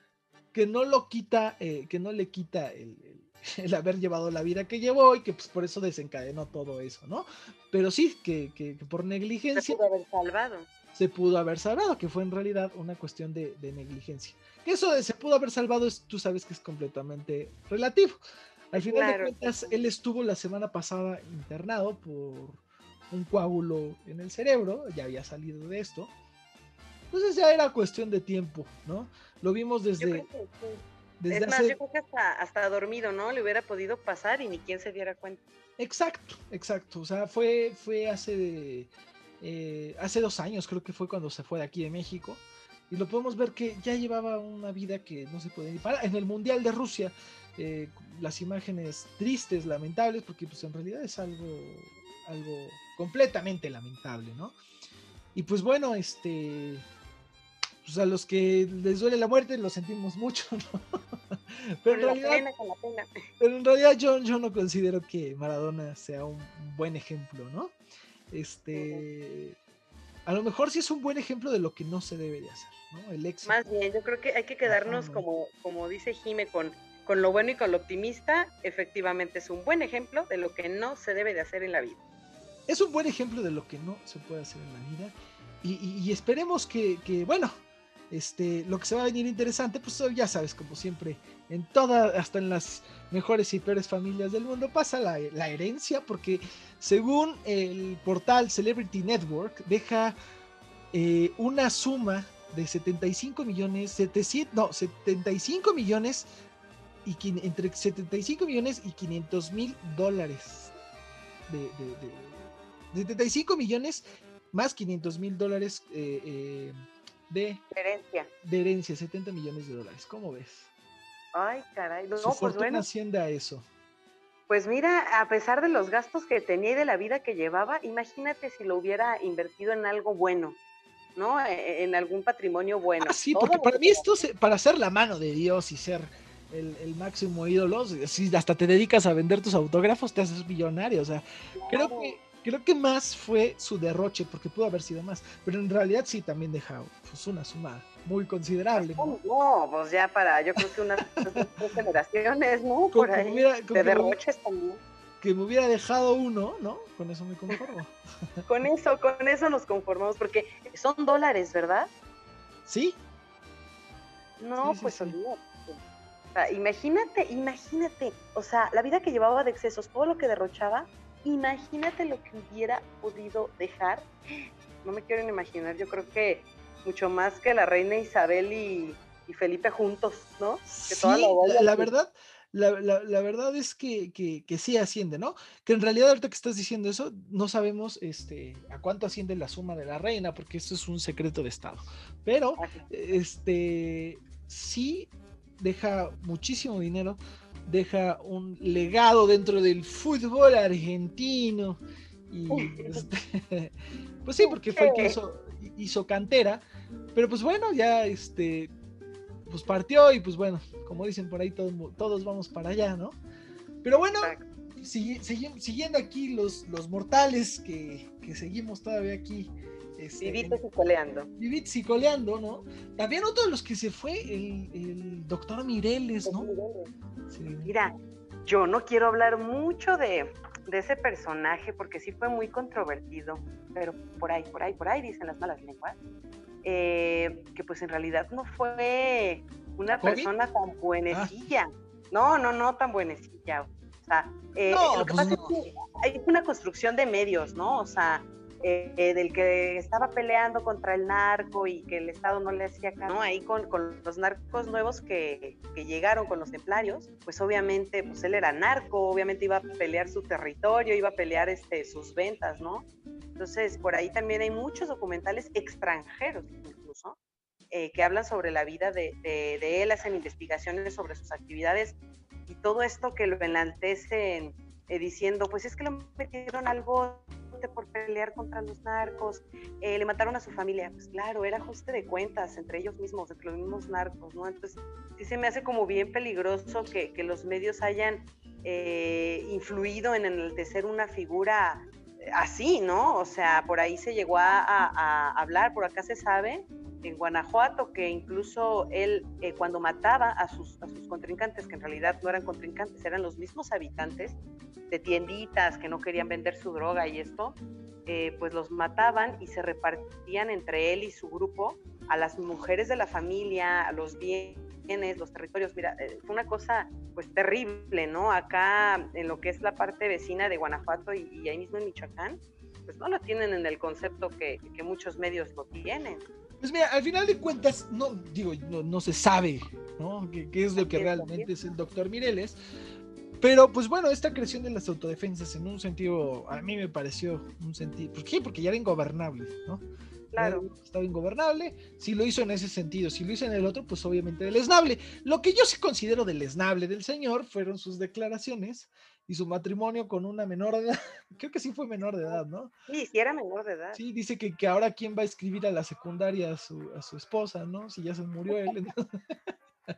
que no lo quita, eh, que no le quita el, el, haber llevado la vida que llevó y que pues por eso desencadenó todo eso, ¿no? Pero sí, que, que, que por negligencia... Se pudo haber salvado. Se pudo haber salvado, que fue en realidad una cuestión de, de negligencia. Que eso de se pudo haber salvado, es, tú sabes que es completamente relativo. Al final Claro. de cuentas, él estuvo la semana pasada internado por un coágulo en el cerebro, ya había salido de esto. Entonces ya era cuestión de tiempo, ¿no? Lo vimos desde, creo que sí. desde es más, hace... yo creo que hasta, hasta dormido, ¿no? Le hubiera podido pasar y ni quien se diera cuenta. Exacto, exacto. O sea, fue, fue hace, eh, hace dos años, creo que fue cuando se fue de aquí de México. Y lo podemos ver que ya llevaba una vida que no se puede ni parar. En el Mundial de Rusia, eh, las imágenes tristes, lamentables, porque pues en realidad es algo, algo completamente lamentable, ¿no? Y pues bueno, este, pues a los que les duele la muerte lo sentimos mucho, ¿no? Pero en realidad pena, pero en realidad yo, yo no considero que Maradona sea un buen ejemplo, ¿no? Este, a lo mejor sí es un buen ejemplo de lo que no se debe de hacer, ¿no? El éxito. Más bien, yo creo que hay que quedarnos como, como dice Jime, con, con lo bueno y con lo optimista. Efectivamente es un buen ejemplo de lo que no se debe de hacer en la vida. Es un buen ejemplo de lo que no se puede hacer en la vida. Y, esperemos que, bueno, este, lo que se va a venir interesante, pues ya sabes, como siempre, en todas, hasta en las mejores y peores familias del mundo, pasa la, la herencia, porque según el portal Celebrity Network, deja eh, una suma de 75 millones, 700, no, 75 millones, y entre 75 millones y 500 mil dólares de, de- de- 75 millones más 500 mil dólares eh, eh, de, Herencia. de herencia, 70 millones de dólares. ¿Cómo ves? Ay, caray. No, Su pues fortuna bueno. asciende a eso. Pues mira, a pesar de los gastos que tenía y de la vida que llevaba, imagínate si lo hubiera invertido en algo bueno, ¿no? E- En algún patrimonio bueno. Ah, sí, porque para mí esto, se- para ser la mano de Dios y ser el, el máximo ídolo, si hasta te dedicas a vender tus autógrafos, te haces millonario. O sea, creo que, creo que más fue su derroche, porque pudo haber sido más. Pero en realidad sí también deja pues, una suma muy considerable. ¿no? No, pues ya para, yo creo que unas tres generaciones, ¿no? Con- Por como ahí. hubiera- De que me- derroches también. que me hubiera dejado uno, ¿no? Con eso me conformo. Con eso, con eso nos conformamos, porque son dólares, ¿verdad? ¿Sí? No, sí, pues sí. olvídate. O sea, imagínate, imagínate, o sea, la vida que llevaba de excesos, todo lo que derrochaba, imagínate lo que hubiera podido dejar. No me quiero ni imaginar, yo creo que mucho más que la reina Isabel y, y Felipe juntos, ¿no? Que Sí, la verdad, la, la- la verdad es que, que, que sí asciende, ¿no? Que en realidad ahorita que estás diciendo eso, no sabemos este, a cuánto asciende la suma de la reina, porque eso es un secreto de Estado. Pero, este, sí deja muchísimo dinero, deja un legado dentro del fútbol argentino. Y este, pues sí, porque fue el que hizo, hizo cantera. Pero pues bueno, ya este, pues partió y pues bueno, como dicen por ahí, todos, todos vamos para allá, ¿no? Pero bueno, Exacto. sigui- sigui- siguiendo aquí los, los mortales que, que seguimos todavía aquí. Este, Vivitos y coleando. vivitos y coleando, ¿no? También otro de los que se fue, el, el doctor Mireles, ¿no? Sí. Mira, yo no quiero hablar mucho de, de ese personaje porque sí fue muy controvertido, pero por ahí, por ahí, por ahí dicen las malas lenguas, eh, que pues en realidad no fue una persona tan buenecilla. No, no, no tan buenecilla. O sea, eh, No, lo que pues pasa no. es que hay una construcción de medios, ¿no? O sea, eh, del que estaba peleando contra el narco y que el Estado no le hacía caso, ¿no? Ahí con, los narcos nuevos que, que llegaron con los templarios, pues obviamente, pues él era narco, obviamente iba a pelear su territorio, iba a pelear este, sus ventas, ¿no? Entonces, por ahí también hay muchos documentales extranjeros incluso, eh, que hablan sobre la vida de, de- de él, hacen investigaciones sobre sus actividades y todo esto que lo enaltecen eh, diciendo, pues es que lo metieron al bote por pelear contra los narcos, eh, le mataron a su familia. Pues claro, era ajuste de cuentas entre ellos mismos, entre los mismos narcos, ¿no? Entonces, sí se me hace como bien peligroso que, que los medios hayan eh, influido en enaltecer una figura así, ¿no? O sea, por ahí se llegó a, hablar, por acá se sabe en Guanajuato, que incluso él eh, cuando mataba a sus, a sus contrincantes, que en realidad no eran contrincantes, eran los mismos habitantes de tienditas que no querían vender su droga y esto, eh, pues los mataban y se repartían entre él y su grupo a las mujeres de la familia, a los bienes, los territorios. Mira, eh, fue una cosa pues terrible, ¿no? Acá en lo que es la parte vecina de Guanajuato y, y ahí mismo en Michoacán, pues no lo tienen en el concepto que, que muchos medios lo tienen. Pues mira, al final de cuentas, no, digo, no, se sabe, ¿no? ¿Qué, es lo que realmente es el doctor Mireles? Pero pues bueno, esta creación de las autodefensas en un sentido, a mí me pareció un sentido, ¿por qué? Porque ya era ingobernable, ¿no? Claro. Estaba ingobernable. Si lo hizo en ese sentido, si lo hizo en el otro, pues obviamente deleznable. Lo que yo sí considero deleznable del señor fueron sus declaraciones y su matrimonio con una menor de edad. Creo que sí fue menor de edad, ¿no? Sí, sí era menor de edad. Sí, dice que, que ahora quién va a escribir a la secundaria a su, a su esposa, ¿no? Si ya se murió él. No,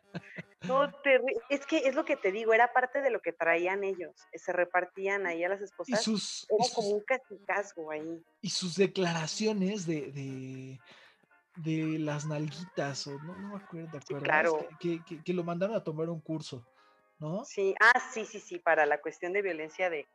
es que es lo que te digo, era parte de lo que traían ellos, se repartían ahí a las esposas. Y sus, era como un casicazgo ahí. Y sus declaraciones de, de, de las nalguitas, o no, no me acuerdo, ¿te claro. Que, que, que, lo mandaron a tomar un curso. ¿no? Sí, ah, sí, sí, sí, para la cuestión de violencia de,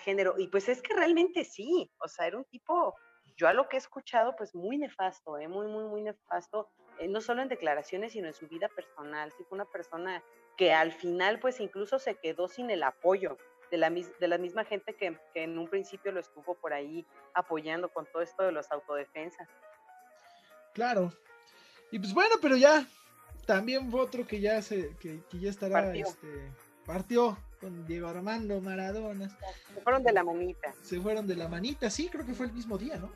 género. Y pues es que realmente sí, o sea, era un tipo, yo a lo que he escuchado, pues muy nefasto, ¿eh? muy, muy, muy nefasto, eh, no solo en declaraciones, sino en su vida personal. Sí, fue una persona que al final, pues incluso se quedó sin el apoyo de la, de la misma gente que, que en un principio lo estuvo por ahí apoyando con todo esto de los autodefensas. Claro. Y pues bueno, pero ya también fue otro que ya se, que, ya estará, partió. Este, partió con Diego Armando Maradona. Se fueron de la manita. Se fueron de la manita, sí, creo que fue el mismo día, ¿no?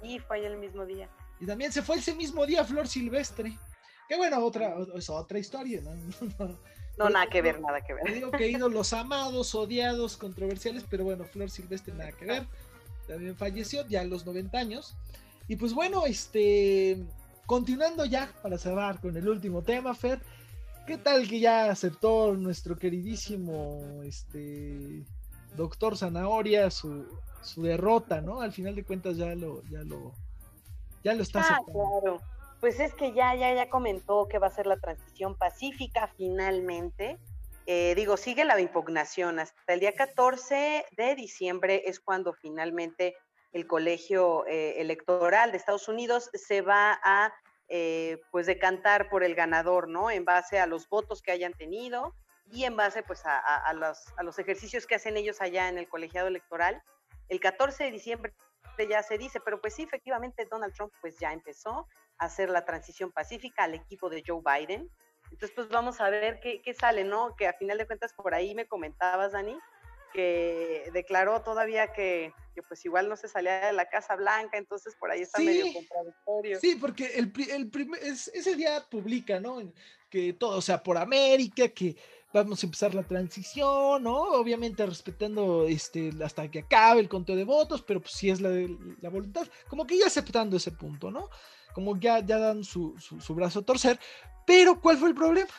Sí, fue el mismo día. Y también se fue ese mismo día Flor Silvestre. Que bueno, otra, es otra historia, ¿no? No, nada que ver, nada que ver. Digo que ido los amados, odiados, controversiales, pero bueno, Flor Silvestre nada que ver. También falleció ya a los 90 años. Y pues bueno, este continuando ya para cerrar con el último tema, Fer, ¿qué tal que ya aceptó nuestro queridísimo este doctor Zanahoria su, su derrota, ¿no? Al final de cuentas ya lo, ya lo, ya lo está ah, Claro. Pues es que ya, ya, ya comentó que va a ser la transición pacífica finalmente. Eh, digo, sigue la impugnación. Hasta el día 14 de diciembre es cuando finalmente el colegio eh, electoral de Estados Unidos se va a eh, pues decantar por el ganador, ¿no? En base a los votos que hayan tenido y en base pues a, los, ejercicios que hacen ellos allá en el colegiado electoral. El 14 de diciembre ya se dice, pero pues sí, efectivamente Donald Trump pues ya empezó a hacer la transición pacífica al equipo de Joe Biden. Entonces pues vamos a ver qué, qué sale, ¿no? Que a final de cuentas por ahí me comentabas, Dani, que declaró todavía que, pues igual no se salía de la Casa Blanca, entonces por ahí está medio contradictorio. Sí, porque el, el primer, ese día publica, ¿no? Que todo sea por América, que vamos a empezar la transición, ¿no? Obviamente respetando este hasta que acabe el conteo de votos, pero pues si es la, la voluntad, como que ya aceptando ese punto, ¿no? Como ya, ya dan su, su, su brazo a torcer, pero ¿cuál fue el problema?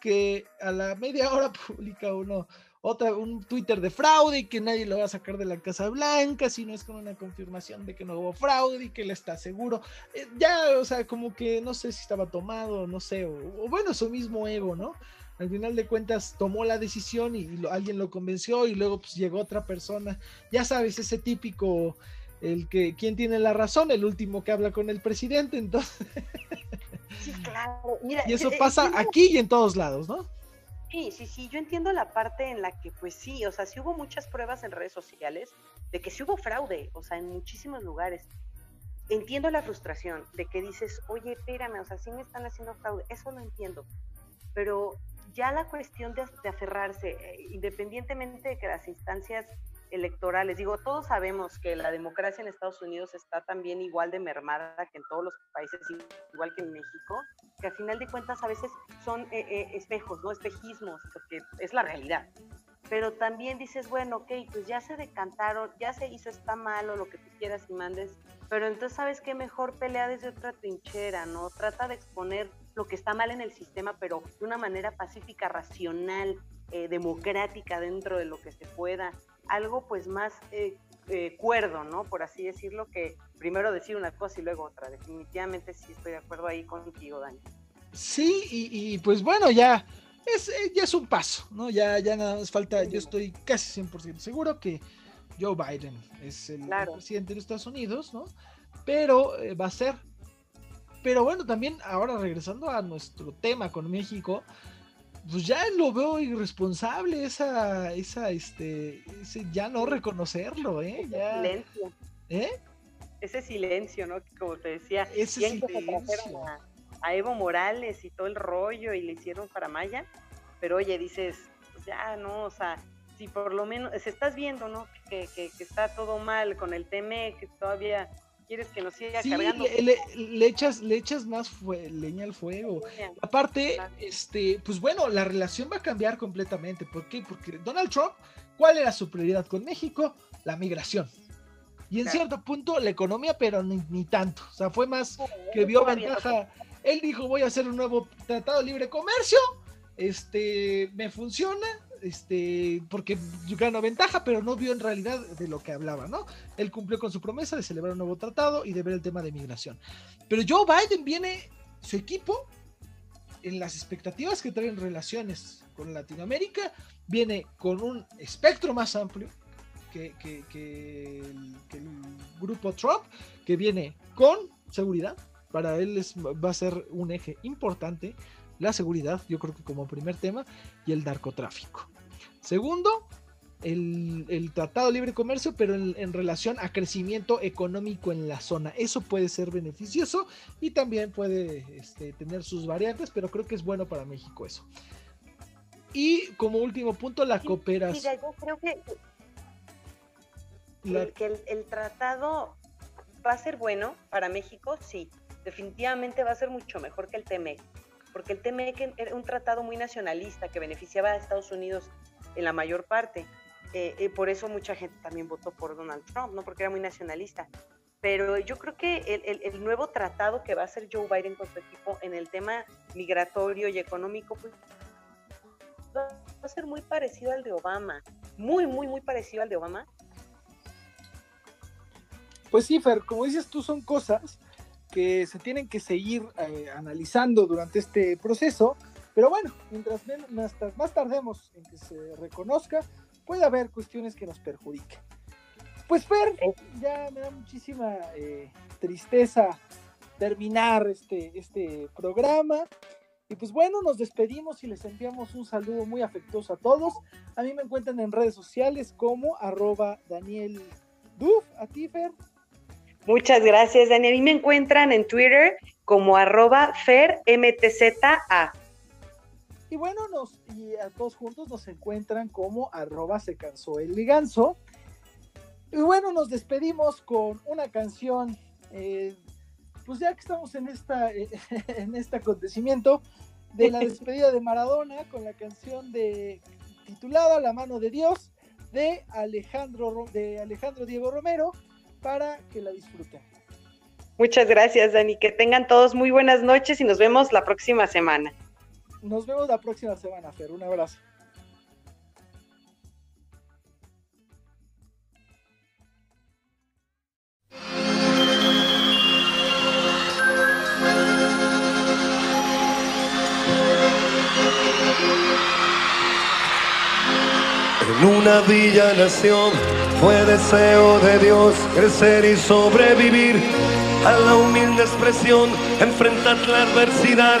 Que a la media hora publica uno otra, un Twitter de fraude y que nadie lo va a sacar de la Casa Blanca si no es con una confirmación de que no hubo fraude y que él está seguro. Eh, ya, o sea, como que no sé si estaba tomado, no sé, o, bueno, su mismo ego, ¿no? Al final de cuentas tomó la decisión y, alguien lo convenció y luego pues llegó otra persona. Ya sabes, ese típico, el que, ¿quién tiene la razón? El último que habla con el presidente, entonces. Sí, claro. Mira, y eso eh, pasa aquí y en todos lados, ¿no? Sí, sí, sí, yo entiendo la parte en la que, pues sí, o sea, sí hubo muchas pruebas en redes sociales de que sí hubo fraude, o sea, en muchísimos lugares. Entiendo la frustración de que dices, oye, espérame, o sea, sí me están haciendo fraude, eso lo entiendo, pero ya la cuestión de, de aferrarse, eh, independientemente de que las instancias electorales. Digo, todos sabemos que la democracia en Estados Unidos está también igual de mermada que en todos los países, igual que en México, que al final de cuentas a veces son eh, eh, espejos, ¿no? Espejismos, porque es la realidad. pero también dices, bueno, ok, pues ya se decantaron, ya se hizo, está malo, lo que tú quieras y mandes, pero entonces, ¿sabes qué? Mejor pelea desde otra trinchera, ¿no? Trata de exponer lo que está mal en el sistema, pero de una manera pacífica, racional, eh, democrática dentro de lo que se pueda, algo pues más eh, eh, cuerdo, ¿no? Por así decirlo, que primero decir una cosa y luego otra. Definitivamente sí estoy de acuerdo ahí contigo, Dani. Sí, y, pues bueno, ya es, ya es un paso, ¿no? Ya, ya nada más falta, yo estoy casi 100% seguro que Joe Biden es el, presidente de Estados Unidos, ¿no? Pero va a ser pero bueno, también ahora regresando a nuestro tema con México, pues ya lo veo irresponsable esa, esa, este, ese ya no reconocerlo, ¿eh? Ya, silencio. ¿Eh? Ese silencio, ¿no? Como te decía, ese silencio. A, a, Evo Morales y todo el rollo y le hicieron para Maya, pero oye, dices, pues ya, no, o sea, si por lo menos, se estás viendo, ¿no? Que, que, que está todo mal con el TME, que todavía quieres que nos siga cargando. Le, le, echas, le echas más leña al fuego. Aparte, este, pues bueno, la relación va a cambiar completamente. ¿Por qué? Porque Donald Trump, ¿cuál era su prioridad con México? La migración. Y en cierto punto la economía, pero ni, tanto. O sea, fue más que vio ventaja. Él dijo, voy a hacer un nuevo tratado de libre comercio. Este, me funciona, este, porque ganó ventaja, pero no vio en realidad de lo que hablaba, ¿no? Él cumplió con su promesa de celebrar un nuevo tratado y de ver el tema de migración. Pero Joe Biden viene, su equipo, en las expectativas que traen relaciones con Latinoamérica, viene con un espectro más amplio que, el, grupo Trump, que viene con seguridad, para él va a ser un eje importante la seguridad, yo creo que como primer tema, y el narcotráfico. Segundo, el, Tratado de Libre Comercio, pero en, relación a crecimiento económico en la zona. Eso puede ser beneficioso y también puede este, tener sus variantes, pero creo que es bueno para México eso. Y como último punto, la cooperación. yo creo que, el, el tratado va a ser bueno para México, sí. Definitivamente va a ser mucho mejor que el TMEC porque el TMEC era un tratado muy nacionalista que beneficiaba a Estados Unidos en la mayor parte. Eh, eh, por eso mucha gente también votó por Donald Trump, ¿no? Porque era muy nacionalista. Pero yo creo que el, nuevo tratado que va a hacer Joe Biden con su equipo en el tema migratorio y económico, pues va a ser muy parecido al de Obama. Muy, muy, muy parecido al de Obama. Pues sí, Fer, como dices tú, son cosas que se tienen que seguir eh, analizando durante este proceso, pero bueno, mientras, más tardemos en que se reconozca, puede haber cuestiones que nos perjudiquen. Pues Fer, ya me da muchísima eh, tristeza terminar este, este programa. Y pues bueno, nos despedimos y les enviamos un saludo muy afectuoso a todos. A mí me encuentran en redes sociales como arroba Daniel Duf, a ti Fer. Muchas gracias, Dani. A mí me encuentran en Twitter como arroba fermtza. Y bueno, nos, y a todos juntos nos encuentran como arroba se cansó el liganzo. Y bueno, nos despedimos con una canción, eh, pues ya que estamos en, esta, en este acontecimiento de la despedida de Maradona con la canción de titulada La mano de Dios de Alejandro, de Alejandro Diego Romero para que la disfruten. Muchas gracias, Dani. Que tengan todos muy buenas noches y nos vemos la próxima semana. Nos vemos la próxima semana, Fer. Un abrazo. En una villa nación fue deseo de Dios crecer y sobrevivir a la humilde expresión, enfrentar la adversidad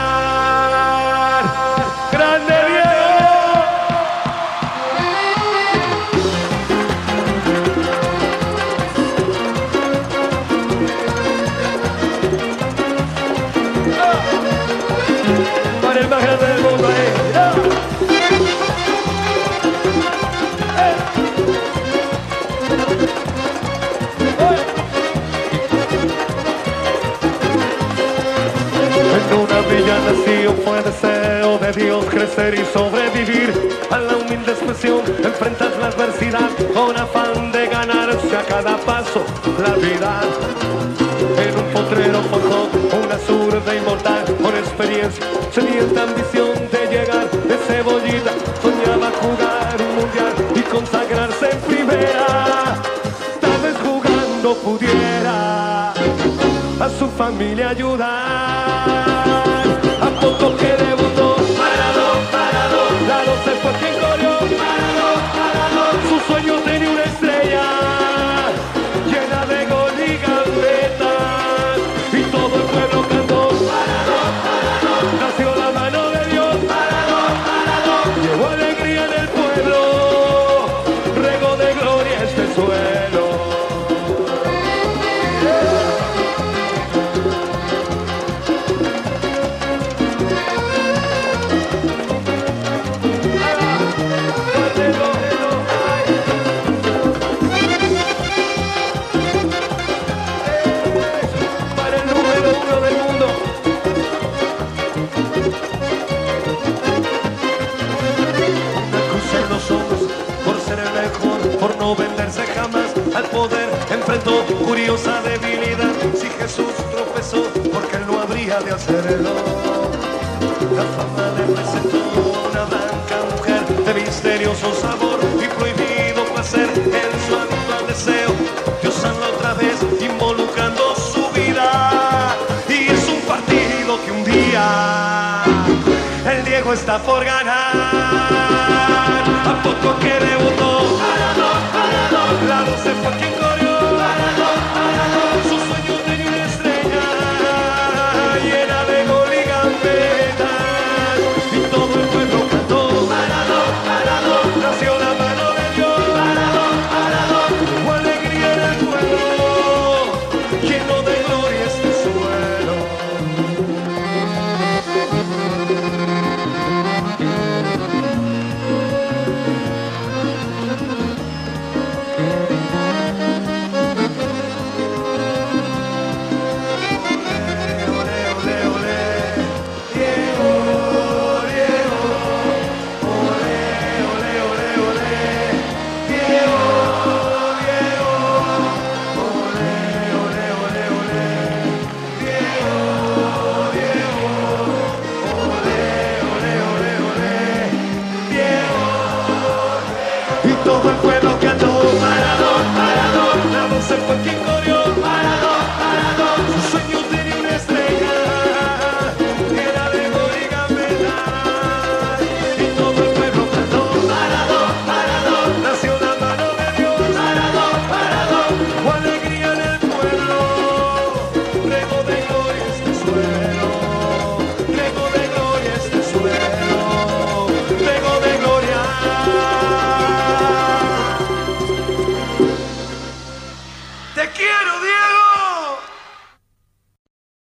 el más grande del mundo. Eh. Nacido fue deseo de Dios crecer y sobrevivir a la humilde expresión. Enfrentas la adversidad con afán de ganarse a cada paso la vida. tenía esta ambición de llegar de cebollita, soñaba jugar un mundial y consagrarse en primera, tal vez jugando pudiera a su familia ayudar. curiosa debilidad si Jesús tropezó porque él no habría de hacerlo. La fama le presentó una blanca mujer de misterioso sabor y prohibido placer en su actual deseo. Dios sanó otra vez involucrando su vida y es un partido que un día el Diego está por ganar.